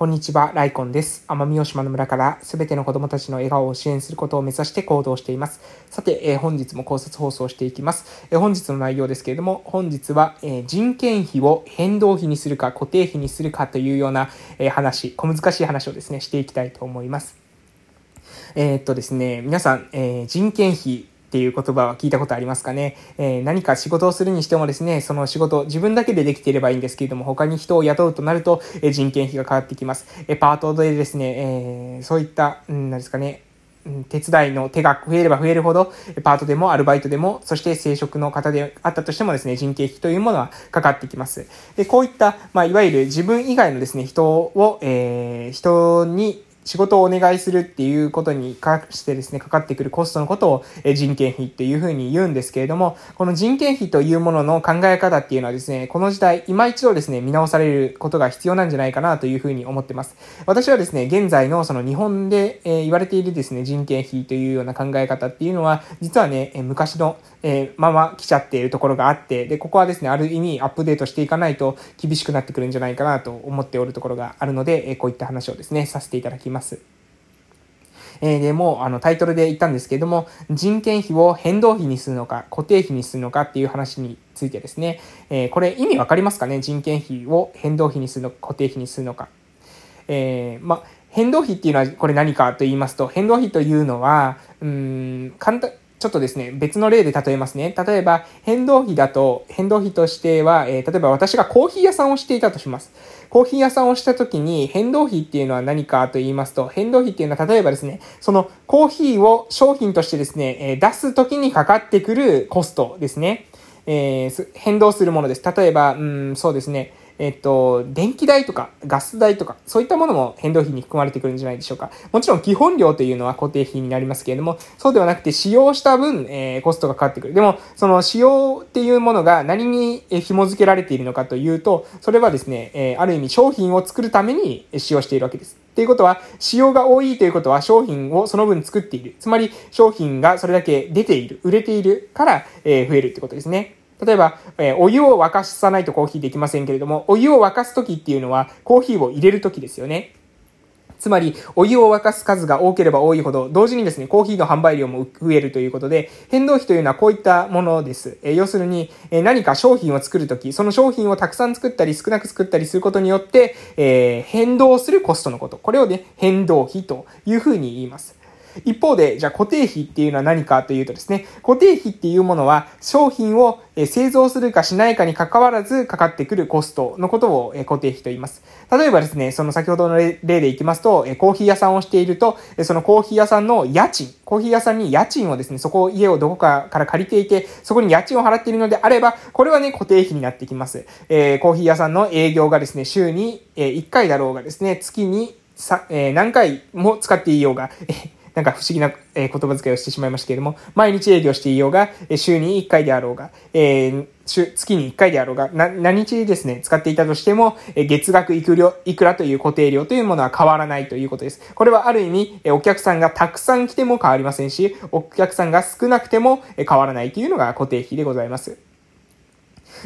こんにちは、ライコンです。奄美大島の村からすべての子供たちの笑顔を支援することを目指して行動しています。さて、えー、本日も考察放送していきます。えー、本日の内容ですけれども、本日は、えー、人件費を変動費にするか固定費にするかというような、え話、小難しい話をですね、していきたいと思います。えっとですね、皆さん、え人件費っていう言葉は聞いたことありますかね？えー、何か仕事をするにしてもですね、その仕事、自分だけでできていればいいんですけれども、他に人を雇うとなると、えー、人件費がかかってきます。えー、パートでですね、えそういった、うん、なんですかね、手伝いの手が増えれば増えるほど、パートでもアルバイトでも、そして正職の方であったとしてもですね、人件費というものはかかってきます。で、こういった、まあ、いわゆる自分以外のですね、人を、えー、人に仕事をお願いするっていうことに関してですね、かかってくるコストのことを人件費っていうふうに言うんですけれども、この人件費というものの考え方っていうのはですね、この時代、今一度ですね、見直されることが必要なんじゃないかなというふうに思ってます。私はですね、現在のその日本で、え言われているですね、人件費というような考え方っていうのは、実はね、昔の、えまま来ちゃっているところがあって、で、ここはですね、ある意味アップデートしていかないと厳しくなってくるんじゃないかなと思っておるところがあるので、えこういった話をですね、させていただきます。えー、で、もう、あの、タイトルで言ったんですけれども、人件費を変動費にするのか、固定費にするのかっていう話についてですね、えー、これ意味わかりますかね？人件費を変動費にするのか、固定費にするのか。えー、ま、変動費っていうのはこれ何かと言いますと、変動費というのは、うん、簡単、ちょっとですね、別の例で例えますね。例えば、変動費だと、変動費としては、えー、例えば私がコーヒー屋さんをしていたとします。コーヒー屋さんをした時に、変動費っていうのは何かと言いますと、変動費っていうのは、例えばですね、そのコーヒーを商品としてですね、えー、出す時にかかってくるコストですね。えー、変動するものです。例えば、うん、そうですね。えっと、電気代とかガス代とか、そういったものも変動費に含まれてくるんじゃないでしょうか。もちろん基本料というのは固定費になりますけれども、そうではなくて使用した分、えー、コストがかかってくる。でも、その使用っていうものが何に紐付けられているのかというと、それはですね、えー、ある意味商品を作るために使用しているわけです。っていうことは、使用が多いということは商品をその分作っている。つまり商品がそれだけ出ている、売れているから、えー、増えるってことですね。例えば、えー、お湯を沸かさないとコーヒーできませんけれども、お湯を沸かすときっていうのは、コーヒーを入れるときですよね。つまり、お湯を沸かす数が多ければ多いほど、同時にですね、コーヒーの販売量も増えるということで、変動費というのはこういったものです。え、要するに、え、何か商品を作るとき、その商品をたくさん作ったり少なく作ったりすることによって、えー、変動するコストのこと。これをね、変動費というふうに言います。一方で、じゃあ固定費っていうのは何かというとですね、固定費っていうものは商品を製造するかしないかに関わらずかかってくるコストのことを固定費と言います。例えばですね、その先ほどの例でいきますと、コーヒー屋さんをしていると、そのコーヒー屋さんの家賃、コーヒー屋さんに家賃をですね、そこ、家をどこかから借りていて、そこに家賃を払っているのであれば、これはね、固定費になってきます。えー、コーヒー屋さんの営業がですね、週に1回だろうがですね、月にさ、えー、何回も使っていようが、なんか不思議な、言葉遣いをしてしまいましたけれども、毎日営業していようが、週に1回であろうが、えー、月に1回であろうが、何日ですね、使っていたとしても、月額いくら、いくらという固定料というものは変わらないということです。これはある意味、お客さんがたくさん来ても変わりませんし、お客さんが少なくても変わらないというのが固定費でございます。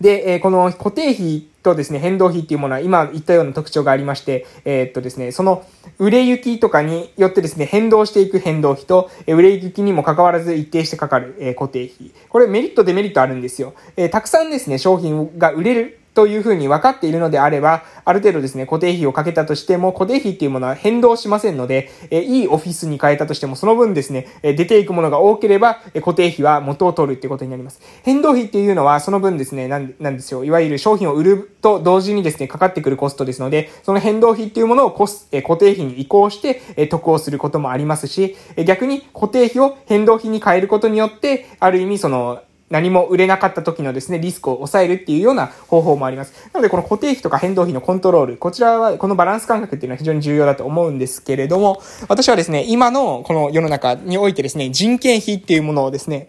で、えこの固定費とですね、変動費っていうものは今言ったような特徴がありまして、えー、っとですね、その売れ行きとかによってですね、変動していく変動費と、え売れ行きにも関わらず一定してかかる、え固定費。これメリットデメリットあるんですよ。えたくさんですね、商品が売れるというふうに分かっているのであれば、ある程度ですね、固定費をかけたとしても、固定費っていうものは変動しませんので、えいいオフィスに変えたとしても、その分ですね、え出ていくものが多ければ、え固定費は元を取るっていうことになります。変動費っていうのは、その分ですね、なんなんですよ。いわゆる商品を売ると同時にですね、かかってくるコストですので、その変動費っていうものをコス、え固定費に移行して、え得をすることもありますし、え逆に固定費を変動費に変えることによって、ある意味その、何も売れなかった時のですね、リスクを抑えるっていうような方法もあります。なので、この固定費とか変動費のコントロール、こちらは、このバランス感覚っていうのは非常に重要だと思うんですけれども、私はですね、今のこの世の中においてですね、人件費っていうものをですね、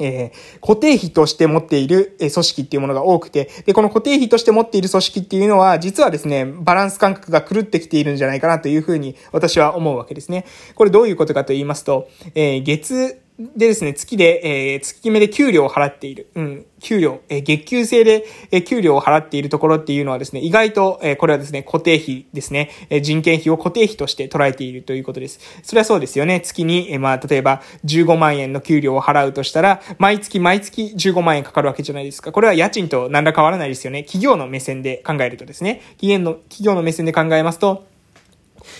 えー、固定費として持っている、え組織っていうものが多くて、で、この固定費として持っている組織っていうのは、実はですね、バランス感覚が狂ってきているんじゃないかなというふうに私は思うわけですね。これどういうことかと言いますと、えー、月、でですね、月で、えー、月決めで給料を払っている。うん、給料、えー、月給制で、えー、給料を払っているところっていうのはですね、意外と、えー、これはですね、固定費ですね、えー、人件費を固定費として捉えているということです。それはそうですよね。月に、えー、まあ、例えば、15万円の給料を払うとしたら、毎月毎月15万円かかるわけじゃないですか。これは家賃と何ら変わらないですよね。企業の目線で考えるとですね、企業の、企業の目線で考えますと、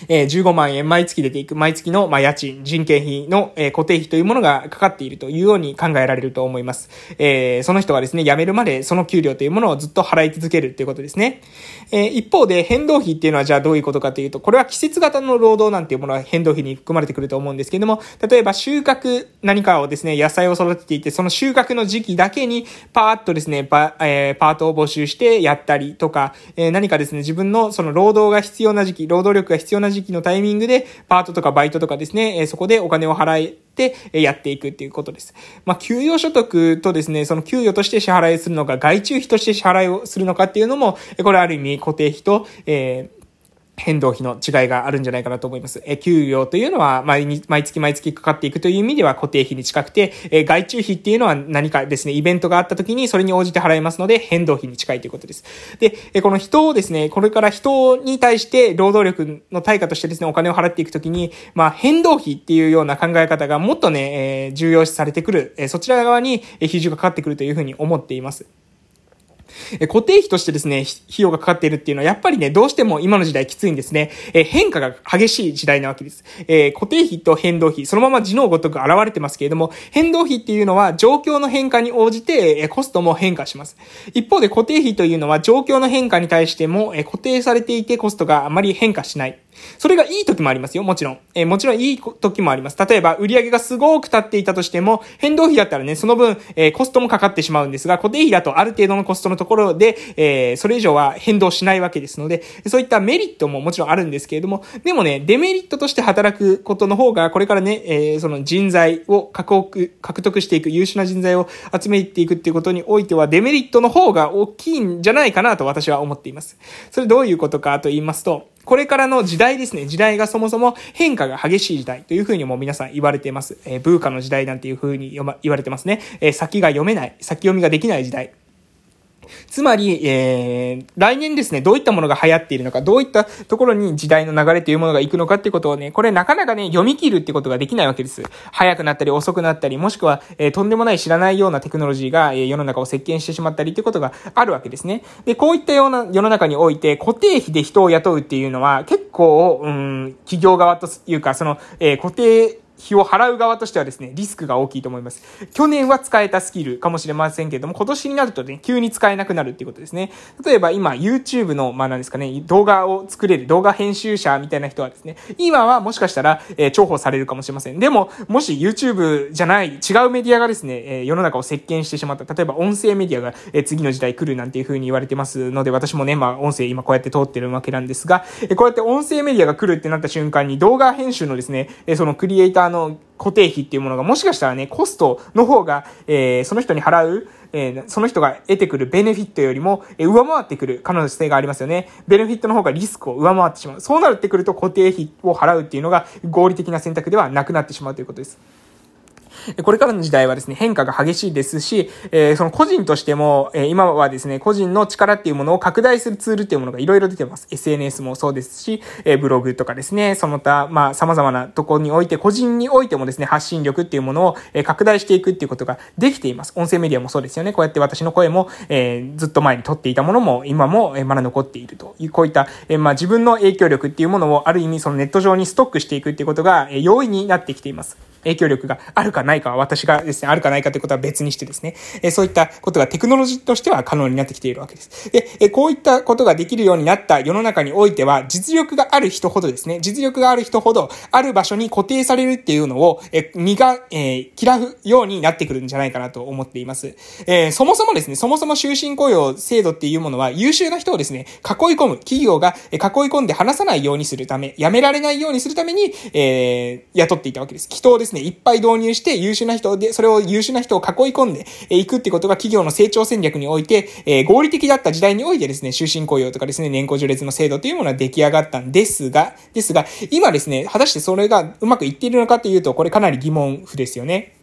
えー、15万円毎月出ていく、毎月の、まあ、家賃、人件費の、えー、固定費というものがかかっているというように考えられると思います。えー、その人がですね、辞めるまでその給料というものをずっと払い続けるということですね。えー、一方で変動費っていうのはじゃあどういうことかというと、これは季節型の労働なんていうものは変動費に含まれてくると思うんですけれども、例えば収穫、何かをですね、野菜を育てていて、その収穫の時期だけにパーッとですね、パ,、えー、パートを募集してやったりとか、えー、何かですね、自分のその労働が必要な時期、労働力が必要な時期のタイミングで、パートとかバイトとかですね、えそこでお金を払えて、やっていくっていうことです。まあ、給与所得とですね、その給与として支払いするのか、外注費として支払いをするのかっていうのも、これある意味固定費と、えー変動費の違いがあるんじゃないかなと思います。え、給料というのは毎日、毎月毎月かかっていくという意味では固定費に近くて、え、外注費っていうのは何かですね、イベントがあった時にそれに応じて払いますので、変動費に近いということです。で、え、この人をですね、これから人に対して労働力の対価としてですね、お金を払っていくときに、まあ、変動費っていうような考え方がもっとね、え、重要視されてくる、え、そちら側に比重がかかってくるというふうに思っています。え固定費としてですね、費用がかかっているっていうのは、やっぱりね、どうしても今の時代きついんですね。え変化が激しい時代なわけです。え固定費と変動費、そのまま字のごとく現れてますけれども、変動費っていうのは状況の変化に応じて、えコストも変化します。一方で固定費というのは状況の変化に対しても、え固定されていてコストがあまり変化しない。それがいい時もありますよ、もちろん。えー、もちろんいい時もあります。例えば、売上がすごく立っていたとしても、変動費だったらね、その分、えー、コストもかかってしまうんですが、固定費だとある程度のコストのところで、えー、それ以上は変動しないわけですので、そういったメリットももちろんあるんですけれども、でもね、デメリットとして働くことの方が、これからね、えー、その人材を獲得、獲得していく、優秀な人材を集めていくっていうことにおいては、デメリットの方が大きいんじゃないかなと私は思っています。それどういうことかと言いますと、これからの時代ですね。時代がそもそも変化が激しい時代というふうにも皆さん言われています。えー、ブーカの時代なんていうふうに言われてますね。えー、先が読めない、先読みができない時代。つまり、えー、来年ですね、どういったものが流行っているのか、どういったところに時代の流れというものが行くのかっていうことをね、これなかなかね、読み切るってことができないわけです。早くなったり遅くなったり、もしくは、えー、とんでもない知らないようなテクノロジーが、えー、世の中を席巻してしまったりっていうことがあるわけですね。で、こういったような世の中において、固定費で人を雇うっていうのは、結構、うん、企業側というか、その、えー、固定費を払う側としてはですね、リスクが大きいと思います。去年は使えたスキルかもしれませんけれども、今年になるとね、急に使えなくなるっていうことですね。例えば今、YouTube の、まあ何ですかね、動画を作れる動画編集者みたいな人はですね、今はもしかしたら、えー、重宝されるかもしれません。でも、もし YouTube じゃない違うメディアがですね、えー、世の中を席巻してしまった、例えば音声メディアが、えー、次の時代来るなんていう風に言われてますので、私もね、まあ音声今こうやって通ってるわけなんですが、えー、こうやって音声メディアが来るってなった瞬間に動画編集のですね、えー、そのクリエイターあの固定費っていうものがもしかしたらね、コストの方が、えー、その人に払う、えー、その人が得てくるベネフィットよりも、えー、上回ってくる可能性がありますよね。ベネフィットの方がリスクを上回ってしまう。そうなってくると固定費を払うっていうのが合理的な選択ではなくなってしまうということです。これからの時代はですね、変化が激しいですし、えー、その個人としても、えー、今はですね、個人の力っていうものを拡大するツールっていうものがいろいろ出てます。SNS もそうですし、えー、ブログとかですね、その他、まあ、様々なところにおいて、個人においてもですね、発信力っていうものを、え、拡大していくっていうことができています。音声メディアもそうですよね。こうやって私の声も、えー、ずっと前に撮っていたものも、今も、え、まだ残っているという、こういった、え、まあ、自分の影響力っていうものを、ある意味、そのネット上にストックしていくっていうことが、え、容易になってきています。影響力があるかないかは私がですね、あるかないかということは別にしてですね、えそういったことがテクノロジーとしては可能になってきているわけです。で、えこういったことができるようになった世の中においては、実力がある人ほどですね、実力がある人ほど、ある場所に固定されるっていうのを、え身が、え、嫌うようになってくるんじゃないかなと思っています。え、そもそもですね、そもそも終身雇用制度っていうものは、優秀な人をですね、囲い込む、企業が囲い込んで離さないようにするため、辞められないようにするために、えー、雇っていたわけです。人をです、ねいっぱい導入して優秀な人で、それを優秀な人を囲い込んでいくってことが企業の成長戦略において、えー、合理的だった時代においてですね、終身雇用とかですね、年功序列の制度というものは出来上がったんですが、ですが、今ですね、果たしてそれがうまくいっているのかというと、これかなり疑問符ですよね。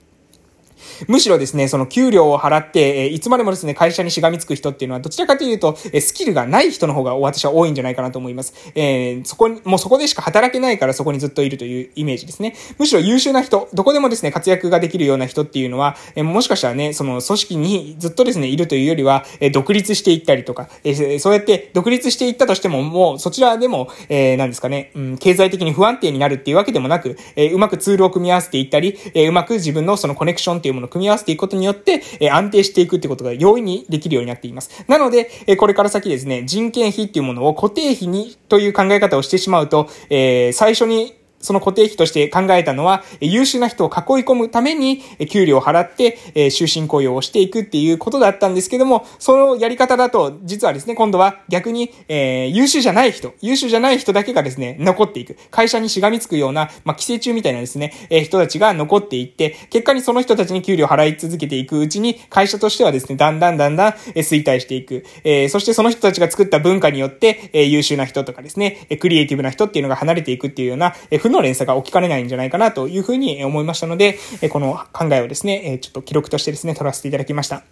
むしろですね、その給料を払って、えいつまでもですね、会社にしがみつく人っていうのは、どちらかというと、えスキルがない人の方が私は多いんじゃないかなと思います。えー、そこに、もうそこでしか働けないからそこにずっといるというイメージですね。むしろ優秀な人、どこでもですね、活躍ができるような人っていうのは、えもしかしたらね、その組織にずっとですね、いるというよりは、え独立していったりとか、えそうやって独立していったとしても、もうそちらでも、えー、何ですかね、うん、経済的に不安定になるっていうわけでもなく、え、うまくツールを組み合わせていったり、え、うまく自分のそのコネクションっていういうものを組み合わせていくことによって、えー、安定していくってことが容易にできるようになっています。なので、えー、これから先ですね、人件費っていうものを固定費にという考え方をしてしまうと、えー、最初にその固定費として考えたのは、優秀な人を囲い込むために、給料を払って、終身雇用をしていくっていうことだったんですけども、そのやり方だと、実はですね、今度は逆に、え、優秀じゃない人、優秀じゃない人だけがですね、残っていく。会社にしがみつくような、まあ、寄生虫みたいなですね、え、人たちが残っていって、結果にその人たちに給料を払い続けていくうちに、会社としてはですね、だんだんだんだん、え衰退していく。え、そしてその人たちが作った文化によって、え優秀な人とかですね、クリエイティブな人っていうのが離れていくっていうような、の連鎖が起きかねないんじゃないかなというふうに思いましたので、この考えをですね、ちょっと記録としてですね、取らせていただきました。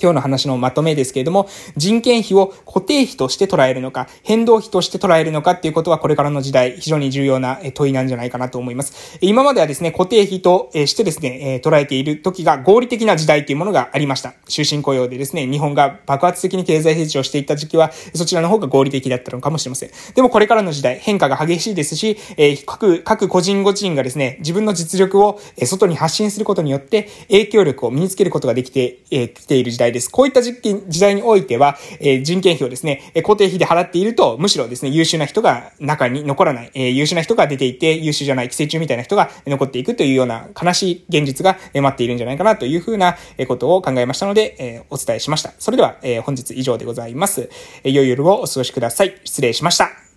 今日の話のまとめですけれども、人件費を固定費として捉えるのか、変動費として捉えるのかっていうことはこれからの時代、非常に重要な問いなんじゃないかなと思います。今まではですね、固定費としてですね、捉えている時が合理的な時代というものがありました。終身雇用でですね、日本が爆発的に経済成長していった時期は、そちらの方が合理的だったのかもしれません。でもこれからの時代、変化が激しいですし、各、各個人個人がですね、自分の実力を外に発信することによって、影響力を身につけることができてきている時代です。こういった時期時代においては、えー、人件費をですね、固定費で払っていると、むしろですね、優秀な人が中に残らない、えー、優秀な人が出ていて、優秀じゃない寄生虫みたいな人が残っていくというような悲しい現実が待っているんじゃないかなというふうなことを考えましたので、えー、お伝えしました。それでは、え、本日以上でございます。え、良い夜をお過ごしください。失礼しました。